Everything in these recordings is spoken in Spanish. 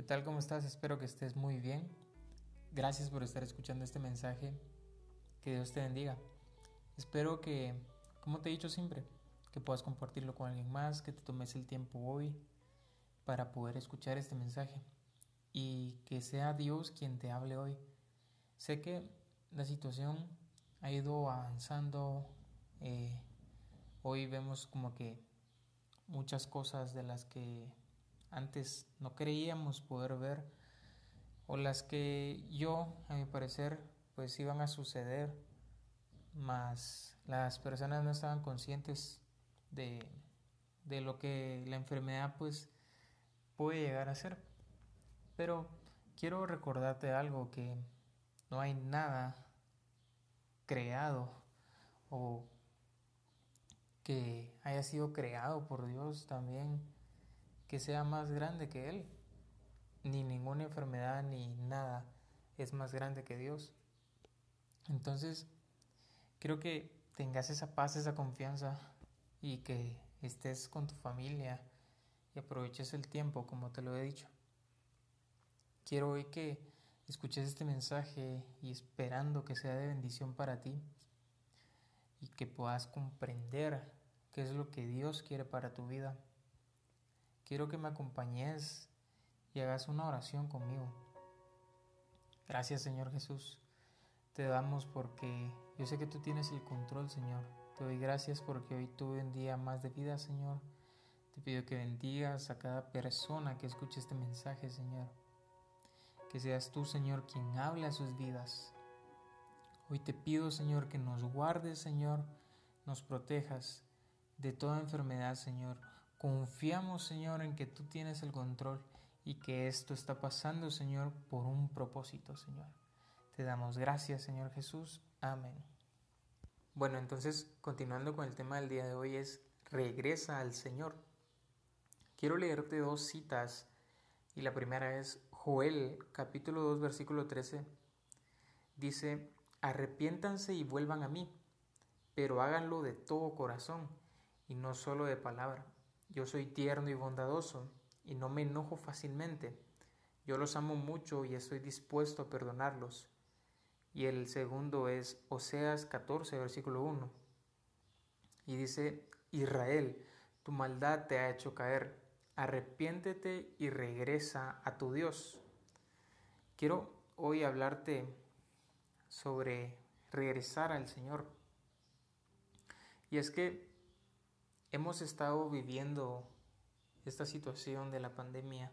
¿Qué tal? ¿Cómo estás? Espero que estés muy bien. Gracias por estar escuchando este mensaje. Que Dios te bendiga. Espero que, como te he dicho siempre, que puedas compartirlo con alguien más, que te tomes el tiempo hoy para poder escuchar este mensaje y que sea Dios quien te hable hoy. Sé que la situación ha ido avanzando. Eh, hoy vemos como que muchas cosas de las que antes no creíamos poder ver o las que yo, a mi parecer, pues iban a suceder, mas las personas no estaban conscientes de, de lo que la enfermedad pues puede llegar a ser. Pero quiero recordarte algo que no hay nada creado o que haya sido creado por Dios también que sea más grande que Él. Ni ninguna enfermedad ni nada es más grande que Dios. Entonces, creo que tengas esa paz, esa confianza y que estés con tu familia y aproveches el tiempo, como te lo he dicho. Quiero hoy que escuches este mensaje y esperando que sea de bendición para ti y que puedas comprender qué es lo que Dios quiere para tu vida quiero que me acompañes y hagas una oración conmigo. Gracias Señor Jesús. Te damos porque yo sé que tú tienes el control, Señor. Te doy gracias porque hoy tuve un día más de vida, Señor. Te pido que bendigas a cada persona que escuche este mensaje, Señor. Que seas tú, Señor, quien hable a sus vidas. Hoy te pido, Señor, que nos guardes, Señor, nos protejas de toda enfermedad, Señor. Confiamos, Señor, en que tú tienes el control y que esto está pasando, Señor, por un propósito, Señor. Te damos gracias, Señor Jesús. Amén. Bueno, entonces, continuando con el tema del día de hoy es regresa al Señor. Quiero leerte dos citas y la primera es Joel capítulo 2 versículo 13. Dice, arrepiéntanse y vuelvan a mí, pero háganlo de todo corazón y no solo de palabra yo soy tierno y bondadoso y no me enojo fácilmente. Yo los amo mucho y estoy dispuesto a perdonarlos. Y el segundo es Oseas 14, versículo 1. Y dice, Israel, tu maldad te ha hecho caer. Arrepiéntete y regresa a tu Dios. Quiero hoy hablarte sobre regresar al Señor. Y es que hemos estado viviendo esta situación de la pandemia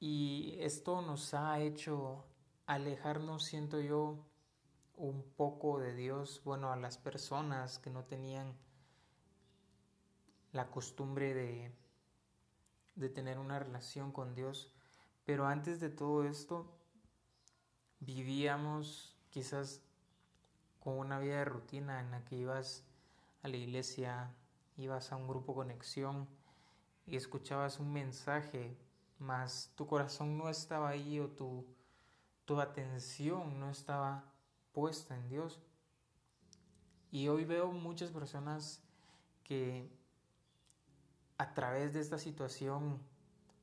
y esto nos ha hecho alejarnos, siento yo, un poco de Dios, bueno, a las personas que no tenían la costumbre de, de tener una relación con Dios. Pero antes de todo esto, vivíamos quizás con una vida de rutina en la que ibas a la iglesia, ibas a un grupo conexión y escuchabas un mensaje, mas tu corazón no estaba ahí o tu, tu atención no estaba puesta en Dios. Y hoy veo muchas personas que a través de esta situación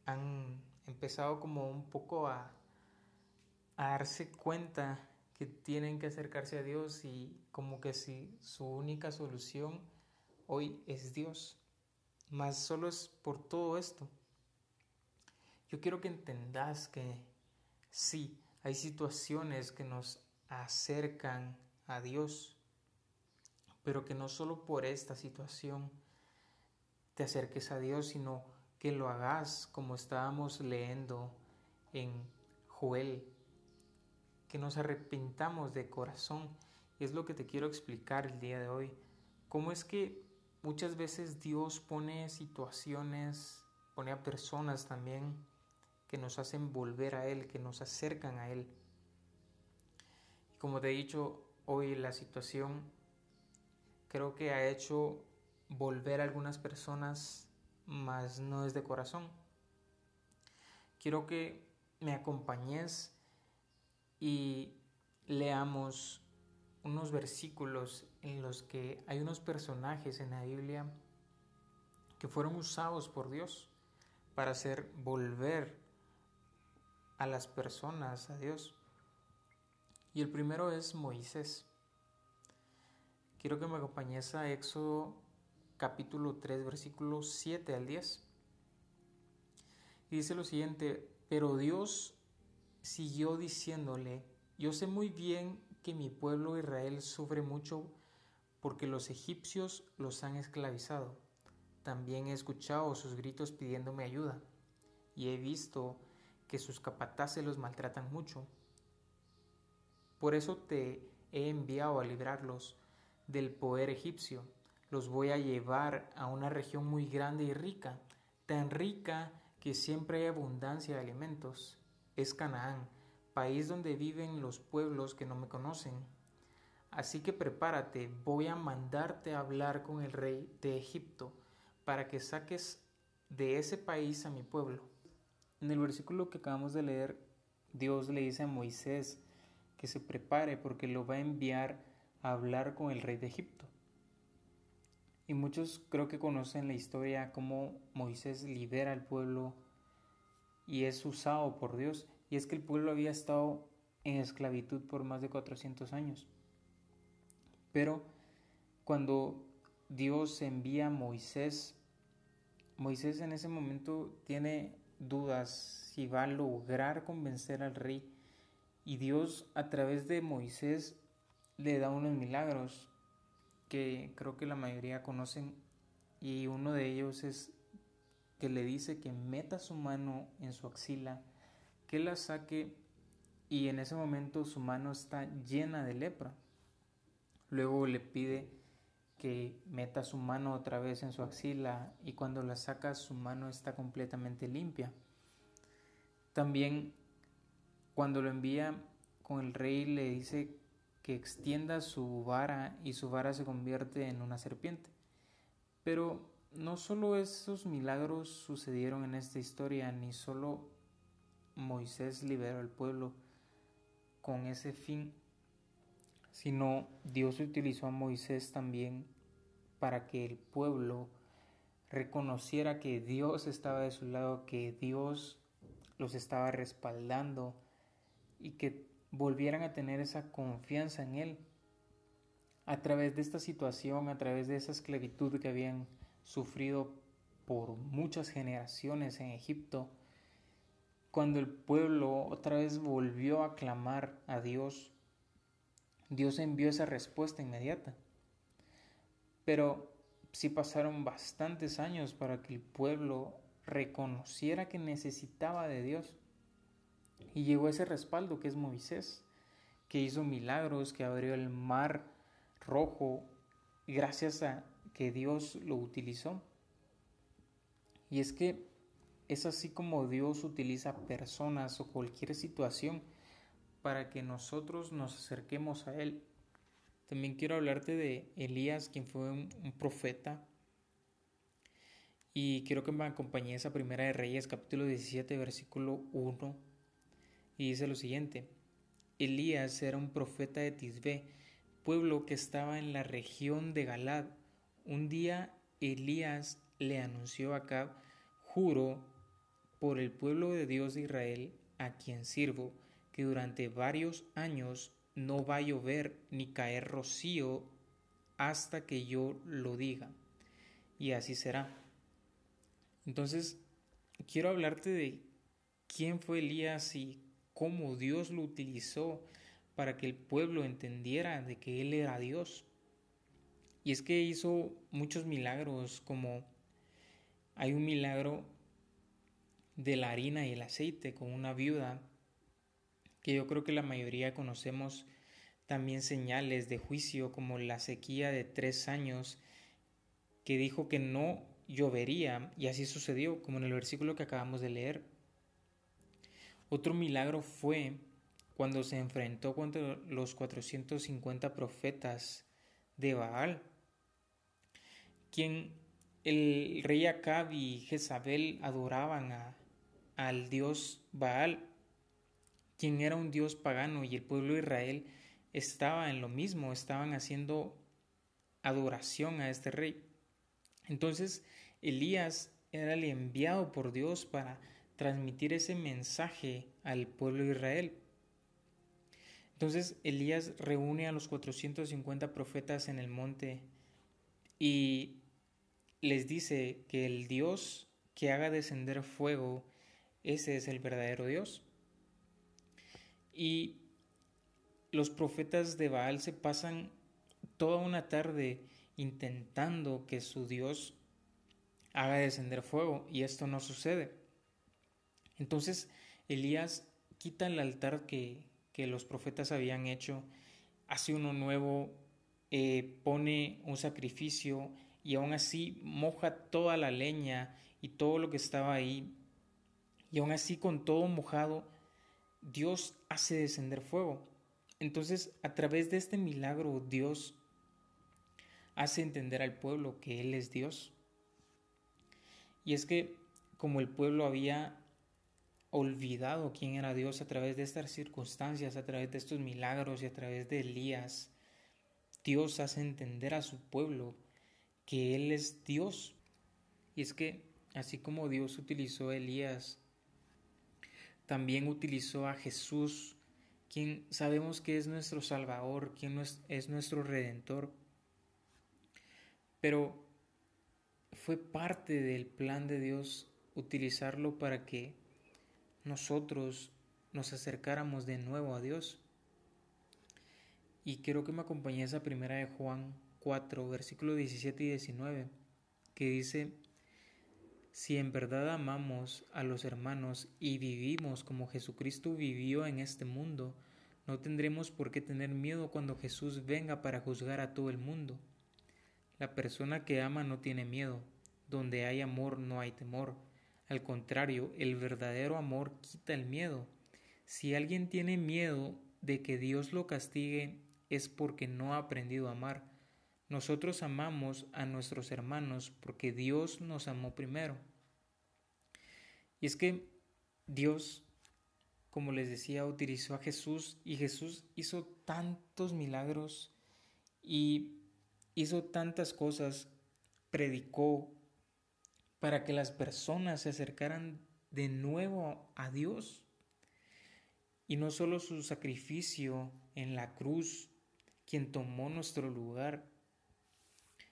han empezado como un poco a, a darse cuenta que tienen que acercarse a Dios y como que si su única solución hoy es Dios. Más solo es por todo esto. Yo quiero que entendas que sí, hay situaciones que nos acercan a Dios, pero que no solo por esta situación te acerques a Dios, sino que lo hagas como estábamos leyendo en Joel que nos arrepintamos de corazón. Y es lo que te quiero explicar el día de hoy. Cómo es que muchas veces Dios pone situaciones, pone a personas también que nos hacen volver a Él, que nos acercan a Él. Como te he dicho, hoy la situación creo que ha hecho volver a algunas personas, mas no es de corazón. Quiero que me acompañes y leamos unos versículos en los que hay unos personajes en la Biblia que fueron usados por Dios para hacer volver a las personas a Dios. Y el primero es Moisés. Quiero que me acompañes a Éxodo capítulo 3, versículos 7 al 10. Y dice lo siguiente, pero Dios siguió diciéndole, yo sé muy bien que mi pueblo Israel sufre mucho porque los egipcios los han esclavizado. También he escuchado sus gritos pidiéndome ayuda y he visto que sus capataces los maltratan mucho. Por eso te he enviado a librarlos del poder egipcio. Los voy a llevar a una región muy grande y rica, tan rica que siempre hay abundancia de alimentos. Es Canaán, país donde viven los pueblos que no me conocen. Así que prepárate, voy a mandarte a hablar con el rey de Egipto para que saques de ese país a mi pueblo. En el versículo que acabamos de leer, Dios le dice a Moisés que se prepare porque lo va a enviar a hablar con el rey de Egipto. Y muchos creo que conocen la historia cómo Moisés libera al pueblo y es usado por Dios. Y es que el pueblo había estado en esclavitud por más de 400 años. Pero cuando Dios envía a Moisés, Moisés en ese momento tiene dudas si va a lograr convencer al rey y Dios a través de Moisés le da unos milagros que creo que la mayoría conocen y uno de ellos es que le dice que meta su mano en su axila, que la saque y en ese momento su mano está llena de lepra. Luego le pide que meta su mano otra vez en su axila y cuando la saca su mano está completamente limpia. También cuando lo envía con el rey le dice que extienda su vara y su vara se convierte en una serpiente. Pero no solo esos milagros sucedieron en esta historia, ni solo Moisés liberó al pueblo con ese fin, sino Dios utilizó a Moisés también para que el pueblo reconociera que Dios estaba de su lado, que Dios los estaba respaldando y que volvieran a tener esa confianza en Él. A través de esta situación, a través de esa esclavitud que habían sufrido por muchas generaciones en Egipto, cuando el pueblo otra vez volvió a clamar a Dios, Dios envió esa respuesta inmediata. Pero sí pasaron bastantes años para que el pueblo reconociera que necesitaba de Dios. Y llegó ese respaldo que es Moisés, que hizo milagros, que abrió el mar rojo, gracias a que Dios lo utilizó. Y es que es así como Dios utiliza personas o cualquier situación para que nosotros nos acerquemos a Él. También quiero hablarte de Elías, quien fue un, profeta. Y quiero que me acompañes a Primera de Reyes, capítulo 17, versículo 1. Y dice lo siguiente. Elías era un profeta de Tisbé, pueblo que estaba en la región de Galad. Un día Elías le anunció a Acab, juro por el pueblo de Dios de Israel, a quien sirvo, que durante varios años no va a llover ni caer rocío hasta que yo lo diga. Y así será. Entonces, quiero hablarte de quién fue Elías y cómo Dios lo utilizó para que el pueblo entendiera de que Él era Dios. Y es que hizo muchos milagros, como hay un milagro de la harina y el aceite con una viuda, que yo creo que la mayoría conocemos también señales de juicio como la sequía de tres años, que dijo que no llovería, y así sucedió, como en el versículo que acabamos de leer. Otro milagro fue cuando se enfrentó contra los 450 profetas de Baal, quien el rey Acab y Jezabel adoraban a, al dios Baal, quien era un dios pagano, y el pueblo de Israel estaba en lo mismo, estaban haciendo adoración a este rey. Entonces Elías era el enviado por Dios para transmitir ese mensaje al pueblo de Israel. Entonces Elías reúne a los 450 profetas en el monte y les dice que el Dios que haga descender fuego, ese es el verdadero Dios. Y los profetas de Baal se pasan toda una tarde intentando que su Dios haga descender fuego y esto no sucede. Entonces Elías quita el altar que, que los profetas habían hecho, hace uno nuevo, eh, pone un sacrificio y aún así moja toda la leña y todo lo que estaba ahí. Y aún así con todo mojado, Dios hace descender fuego. Entonces, a través de este milagro, Dios hace entender al pueblo que Él es Dios. Y es que como el pueblo había olvidado quién era Dios a través de estas circunstancias, a través de estos milagros y a través de Elías, Dios hace entender a su pueblo que Él es Dios. Y es que así como Dios utilizó a Elías, también utilizó a Jesús, quien sabemos que es nuestro Salvador, quien es nuestro Redentor. Pero fue parte del plan de Dios utilizarlo para que nosotros nos acercáramos de nuevo a Dios. Y quiero que me acompañes a primera de Juan 4, versículos 17 y 19, que dice, si en verdad amamos a los hermanos y vivimos como Jesucristo vivió en este mundo, no tendremos por qué tener miedo cuando Jesús venga para juzgar a todo el mundo. La persona que ama no tiene miedo. Donde hay amor no hay temor. Al contrario, el verdadero amor quita el miedo. Si alguien tiene miedo de que Dios lo castigue, es porque no ha aprendido a amar. Nosotros amamos a nuestros hermanos porque Dios nos amó primero. Y es que Dios, como les decía, utilizó a Jesús y Jesús hizo tantos milagros y hizo tantas cosas, predicó para que las personas se acercaran de nuevo a Dios. Y no solo su sacrificio en la cruz, quien tomó nuestro lugar,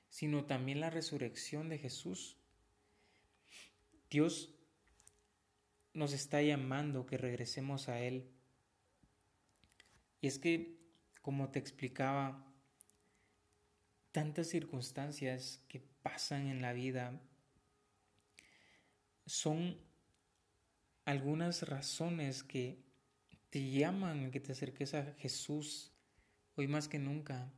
sino también la resurrección de Jesús. Dios nos está llamando que regresemos a Él. Y es que, como te explicaba, tantas circunstancias que pasan en la vida son algunas razones que te llaman a que te acerques a Jesús. Hoy más que nunca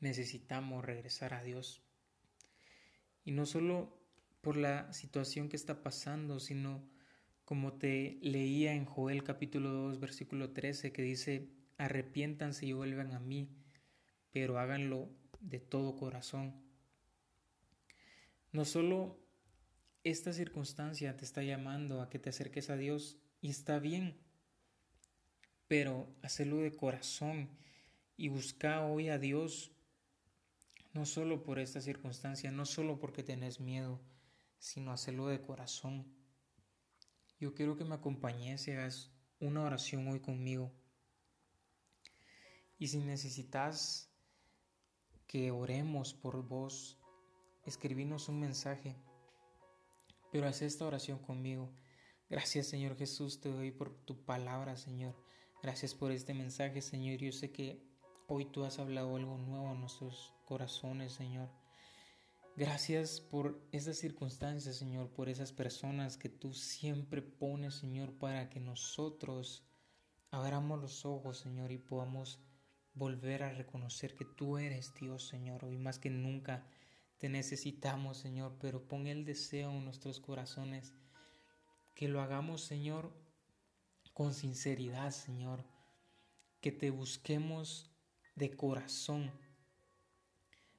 necesitamos regresar a Dios. Y no solo por la situación que está pasando, sino como te leía en Joel capítulo 2 versículo 13 que dice, arrepiéntanse y vuelvan a mí, pero háganlo de todo corazón. No solo esta circunstancia te está llamando a que te acerques a Dios y está bien, pero hacerlo de corazón y busca hoy a Dios no solo por esta circunstancia, no solo porque tenés miedo, sino hacerlo de corazón. Yo quiero que me acompañes y hagas una oración hoy conmigo. Y si necesitas que oremos por vos, escribinos un mensaje, pero haz esta oración conmigo. Gracias Señor Jesús, te doy por tu palabra Señor. Gracias por este mensaje Señor. Yo sé que hoy tú has hablado algo nuevo en nuestros corazones Señor. Gracias por estas circunstancias, Señor, por esas personas que tú siempre pones, Señor, para que nosotros abramos los ojos, Señor, y podamos volver a reconocer que tú eres Dios, Señor. Hoy más que nunca te necesitamos, Señor, pero pon el deseo en nuestros corazones que lo hagamos, Señor, con sinceridad, Señor. Que te busquemos de corazón.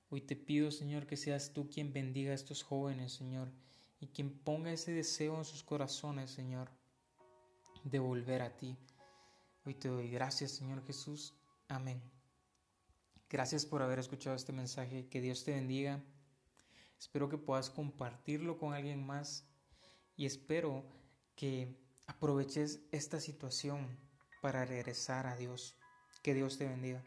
Hoy te pido, Señor, que seas tú quien bendiga a estos jóvenes, Señor, y quien ponga ese deseo en sus corazones, Señor, de volver a ti. Hoy te doy gracias, Señor Jesús. Amén. Gracias por haber escuchado este mensaje. Que Dios te bendiga. Espero que puedas compartirlo con alguien más y espero que aproveches esta situación para regresar a Dios. Que Dios te bendiga.